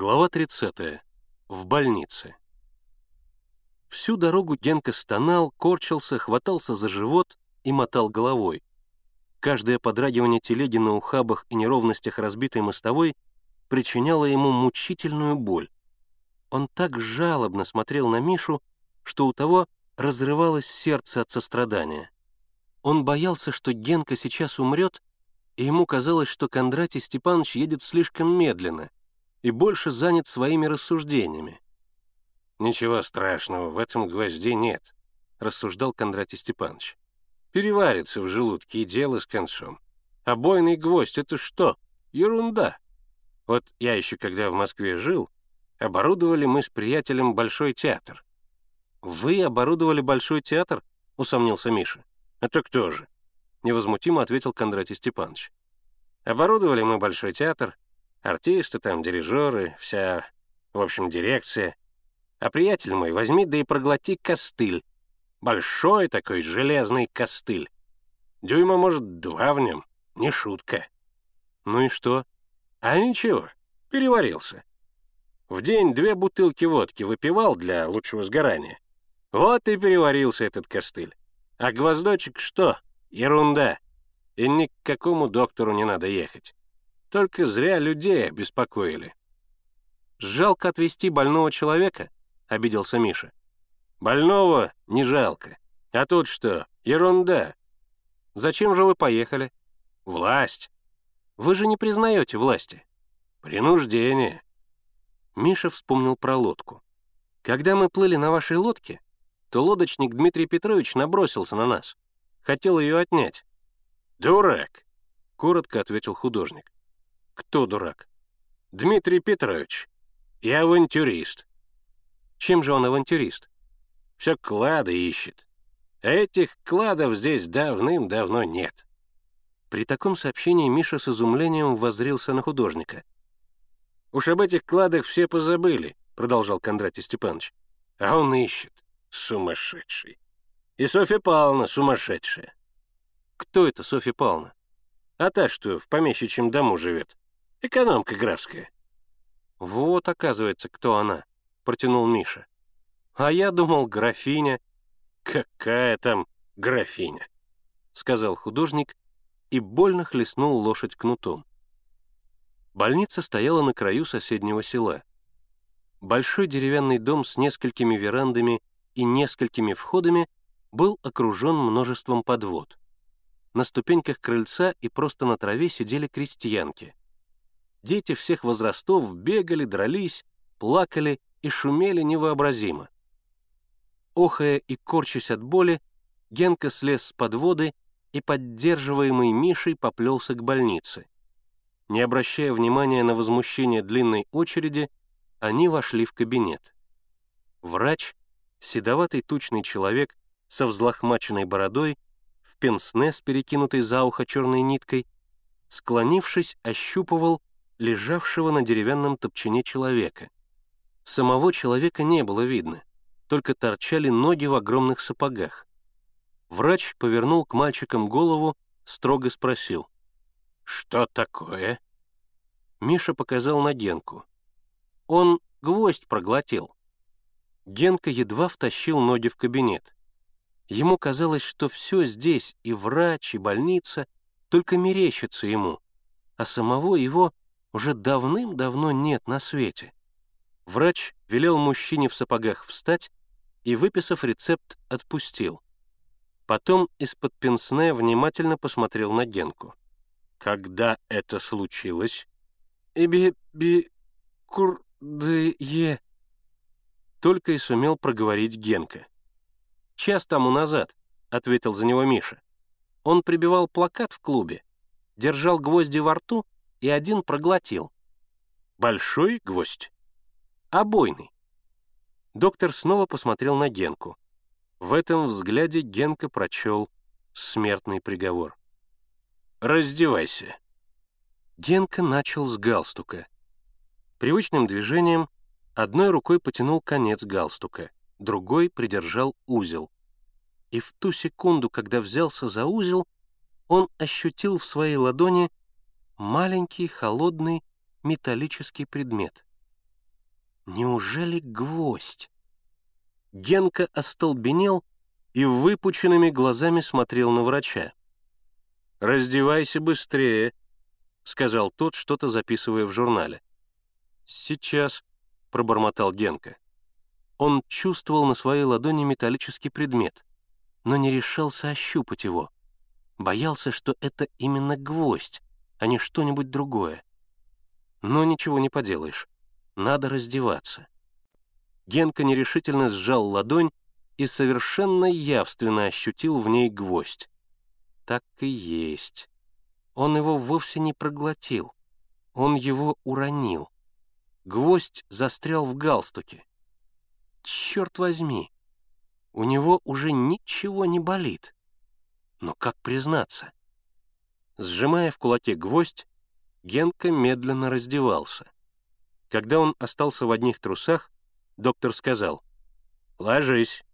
Глава 30. В больнице. Всю дорогу Генка стонал, корчился, хватался за живот и мотал головой. Каждое подрагивание телеги на ухабах и неровностях разбитой мостовой причиняло ему мучительную боль. Он так жалобно смотрел на Мишу, что у того разрывалось сердце от сострадания. Он боялся, что Генка сейчас умрет, и ему казалось, что Кондратий Степанович едет слишком медленно и больше занят своими рассуждениями. «Ничего страшного, в этом гвозде нет», — рассуждал Кондратий Степанович. «Переварится в желудке и дело с концом. Обойный гвоздь — это что? Ерунда. Вот я еще когда в Москве жил, оборудовали мы с приятелем Большой театр. «Вы оборудовали Большой театр?» — усомнился Миша. «Это кто же?» — невозмутимо ответил Кондратий Степанович. «Оборудовали мы Большой театр, артисты там, дирижеры, вся, в общем, дирекция. А приятель мой, возьми да и проглоти костыль. Большой такой железный костыль. Дюйма, может, два в нем, не шутка». «Ну и что?» «А ничего, переварился. В день две бутылки водки выпивал для лучшего сгорания. Вот и переварился этот костыль. А гвоздочек что? Ерунда. И ни к какому доктору не надо ехать. Только зря людей беспокоили. «Жалко отвезти больного человека?» — обиделся Миша. «Больного не жалко. А тут что? Ерунда. Зачем же вы поехали?» «Власть. Вы же не признаете власти». «Принуждение». Миша вспомнил про лодку. «Когда мы плыли на вашей лодке, то лодочник Дмитрий Петрович набросился на нас. Хотел ее отнять. «Дурак!» — коротко ответил художник. «Кто дурак?» «Дмитрий Петрович. Я авантюрист». «Чем же он авантюрист?» «Все клады ищет. А этих кладов здесь давным-давно нет». При таком сообщении Миша с изумлением воззрился на художника. «Уж об этих кладах все позабыли», — продолжал Кондратий Степанович. «А он ищет. Сумасшедший. И Софья Павловна сумасшедшая. Кто это Софья Павловна? А та, что в помещичьем дому живет. Экономка графская. Вот, оказывается, кто она, протянул Миша. А я думал, графиня. Какая там графиня? Сказал художник и больно хлестнул лошадь кнутом. Больница стояла на краю соседнего села. Большой деревянный дом с несколькими верандами и несколькими входами был окружен множеством подвод. На ступеньках крыльца и просто на траве сидели крестьянки. Дети всех возрастов бегали, дрались, плакали и шумели невообразимо. Охая и корчась от боли, Генка слез с подводы и, поддерживаемый Мишей, поплелся к больнице. Не обращая внимания на возмущение длинной очереди, они вошли в кабинет. Врач седоватый тучный человек со взлохмаченной бородой, в пенсне с перекинутой за ухо черной ниткой, склонившись, ощупывал лежавшего на деревянном топчине человека. Самого человека не было видно, только торчали ноги в огромных сапогах. Врач повернул к мальчикам голову, строго спросил. «Что такое?» Миша показал на Генку. Он гвоздь проглотил. Генка едва втащил ноги в кабинет. Ему казалось, что все здесь, и врач, и больница, только мерещится ему, а самого его уже давным-давно нет на свете. Врач велел мужчине в сапогах встать и, выписав рецепт, отпустил. Потом из-под пенсне внимательно посмотрел на Генку. «Когда это случилось?» «Эби-би-кур-ды-е», только и сумел проговорить Генка. «Час тому назад», — ответил за него Миша. Он прибивал плакат в клубе, держал гвозди во рту и один проглотил. «Большой гвоздь?» «Обойный». Доктор снова посмотрел на Генку. В этом взгляде Генка прочел смертный приговор. «Раздевайся». Генка начал с галстука. Привычным движением Одной рукой потянул конец галстука, другой придержал узел. И в ту секунду, когда взялся за узел, он ощутил в своей ладони маленький холодный металлический предмет. Неужели гвоздь? Генка остолбенел и выпученными глазами смотрел на врача. «Раздевайся быстрее», — сказал тот, что-то записывая в журнале. «Сейчас», — пробормотал Генка. Он чувствовал на своей ладони металлический предмет, но не решался ощупать его. Боялся, что это именно гвоздь, а не что-нибудь другое. Но ничего не поделаешь. Надо раздеваться. Генка нерешительно сжал ладонь и совершенно явственно ощутил в ней гвоздь. Так и есть. Он его вовсе не проглотил. Он его уронил. Гвоздь застрял в галстуке. Черт возьми, у него уже ничего не болит. Но как признаться? Сжимая в кулаке гвоздь, Генка медленно раздевался. Когда он остался в одних трусах, доктор сказал «Ложись».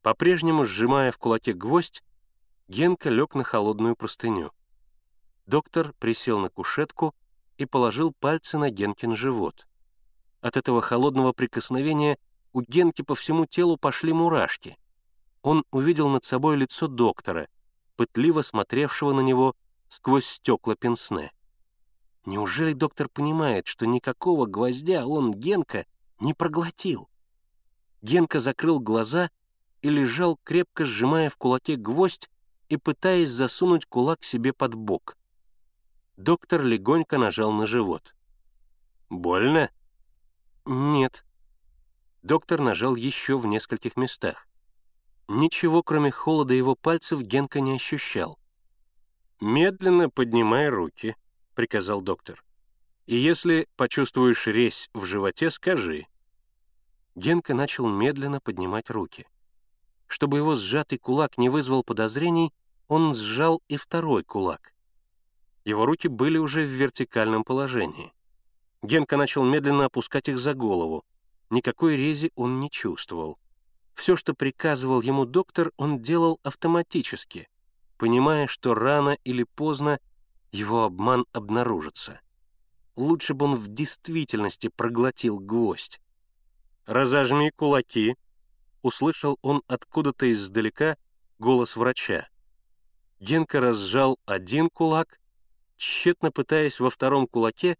По-прежнему сжимая в кулаке гвоздь, Генка лег на холодную простыню. Доктор присел на кушетку и положил пальцы на Генкин живот. От этого холодного прикосновения у Генки по всему телу пошли мурашки. Он увидел над собой лицо доктора, пытливо смотревшего на него сквозь стекла пенсне. Неужели доктор понимает, что никакого гвоздя он, Генка, не проглотил? Генка закрыл глаза и лежал, крепко сжимая в кулаке гвоздь и пытаясь засунуть кулак себе под бок. Доктор легонько нажал на живот. «Больно?» «Нет». Доктор нажал еще в нескольких местах. Ничего, кроме холода его пальцев, Генка не ощущал. «Медленно поднимай руки», — приказал доктор. «И если почувствуешь резь в животе, скажи». Генка начал медленно поднимать руки. Чтобы его сжатый кулак не вызвал подозрений, он сжал и второй кулак. Его руки были уже в вертикальном положении. Генка начал медленно опускать их за голову. Никакой рези он не чувствовал. Все, что приказывал ему доктор, он делал автоматически, понимая, что рано или поздно его обман обнаружится. Лучше бы он в действительности проглотил гвоздь. «Разожми кулаки», услышал он откуда-то издалека голос врача. Генка разжал один кулак, тщетно пытаясь во втором кулаке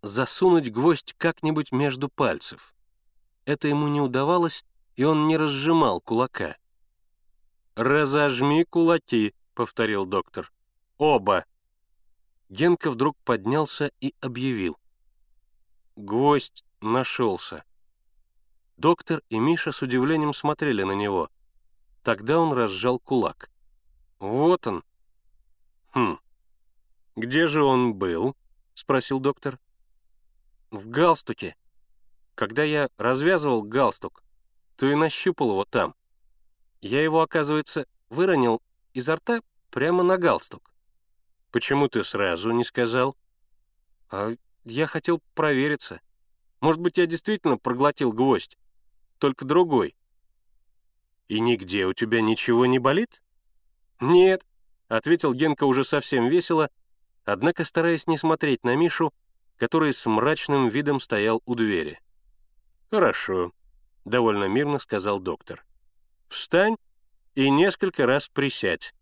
засунуть гвоздь как-нибудь между пальцев. Это ему не удавалось, и он не разжимал кулака. «Разожми кулаки», — повторил доктор. «Оба!» Генка вдруг поднялся и объявил. Гвоздь нашелся. Доктор и Миша с удивлением смотрели на него. Тогда он разжал кулак. «Вот он». «Хм. Где же он был?» — спросил доктор. «В галстуке. Когда я развязывал галстук, то и нащупал его там. Я его, оказывается, выронил изо рта прямо на галстук. Почему ты сразу не сказал? А я хотел провериться. Может быть, я действительно проглотил гвоздь только другой. «И нигде у тебя ничего не болит?» «Нет», — ответил Генка уже совсем весело, однако стараясь не смотреть на Мишу, который с мрачным видом стоял у двери. «Хорошо», — довольно мирно сказал доктор. «Встань и несколько раз присядь».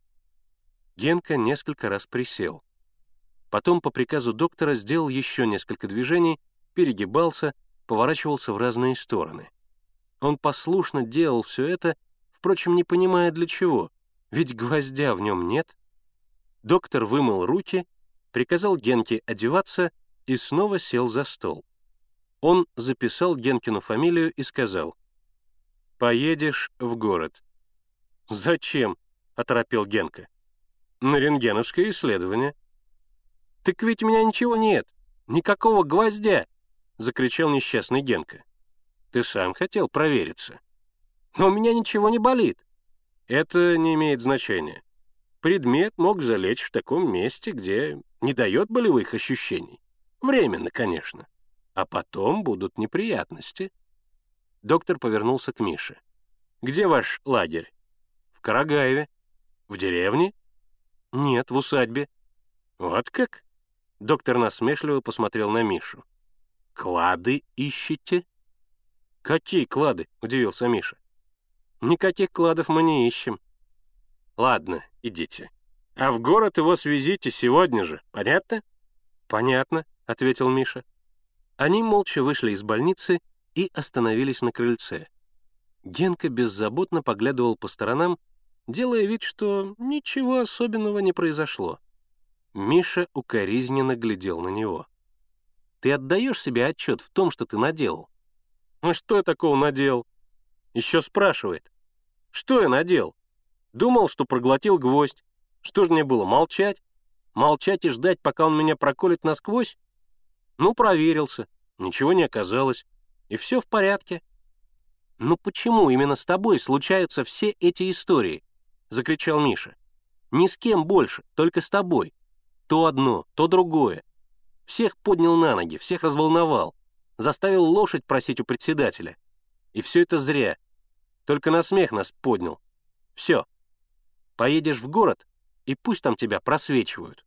Генка несколько раз присел. Потом по приказу доктора сделал еще несколько движений, перегибался, поворачивался в разные стороны. Он послушно делал все это, впрочем, не понимая для чего, ведь гвоздя в нем нет. Доктор вымыл руки, приказал Генке одеваться и снова сел за стол. Он записал Генкину фамилию и сказал, «Поедешь в город». «Зачем?» — оторопел Генка. «На рентгеновское исследование». «Так ведь у меня ничего нет, никакого гвоздя!» — закричал несчастный Генка. Ты сам хотел провериться. Но у меня ничего не болит. Это не имеет значения. Предмет мог залечь в таком месте, где не дает болевых ощущений. Временно, конечно. А потом будут неприятности. Доктор повернулся к Мише. «Где ваш лагерь?» «В Карагаеве». «В деревне?» «Нет, в усадьбе». «Вот как?» Доктор насмешливо посмотрел на Мишу. «Клады ищете?» «Какие клады?» — удивился Миша. «Никаких кладов мы не ищем». «Ладно, идите. А в город его свезите сегодня же, понятно?» «Понятно», — ответил Миша. Они молча вышли из больницы и остановились на крыльце. Генка беззаботно поглядывал по сторонам, делая вид, что ничего особенного не произошло. Миша укоризненно глядел на него. «Ты отдаешь себе отчет в том, что ты наделал?» «Ну что я такого наделал?» Еще спрашивает. «Что я наделал?» Думал, что проглотил гвоздь. Что же мне было, молчать? Молчать и ждать, пока он меня проколет насквозь? Ну, проверился. Ничего не оказалось. И все в порядке. «Ну почему именно с тобой случаются все эти истории?» — закричал Миша. «Ни с кем больше, только с тобой. То одно, то другое. Всех поднял на ноги, всех разволновал. Заставил лошадь просить у председателя. И все это зря. Только на смех нас поднял. Все. Поедешь в город, и пусть там тебя просвечивают.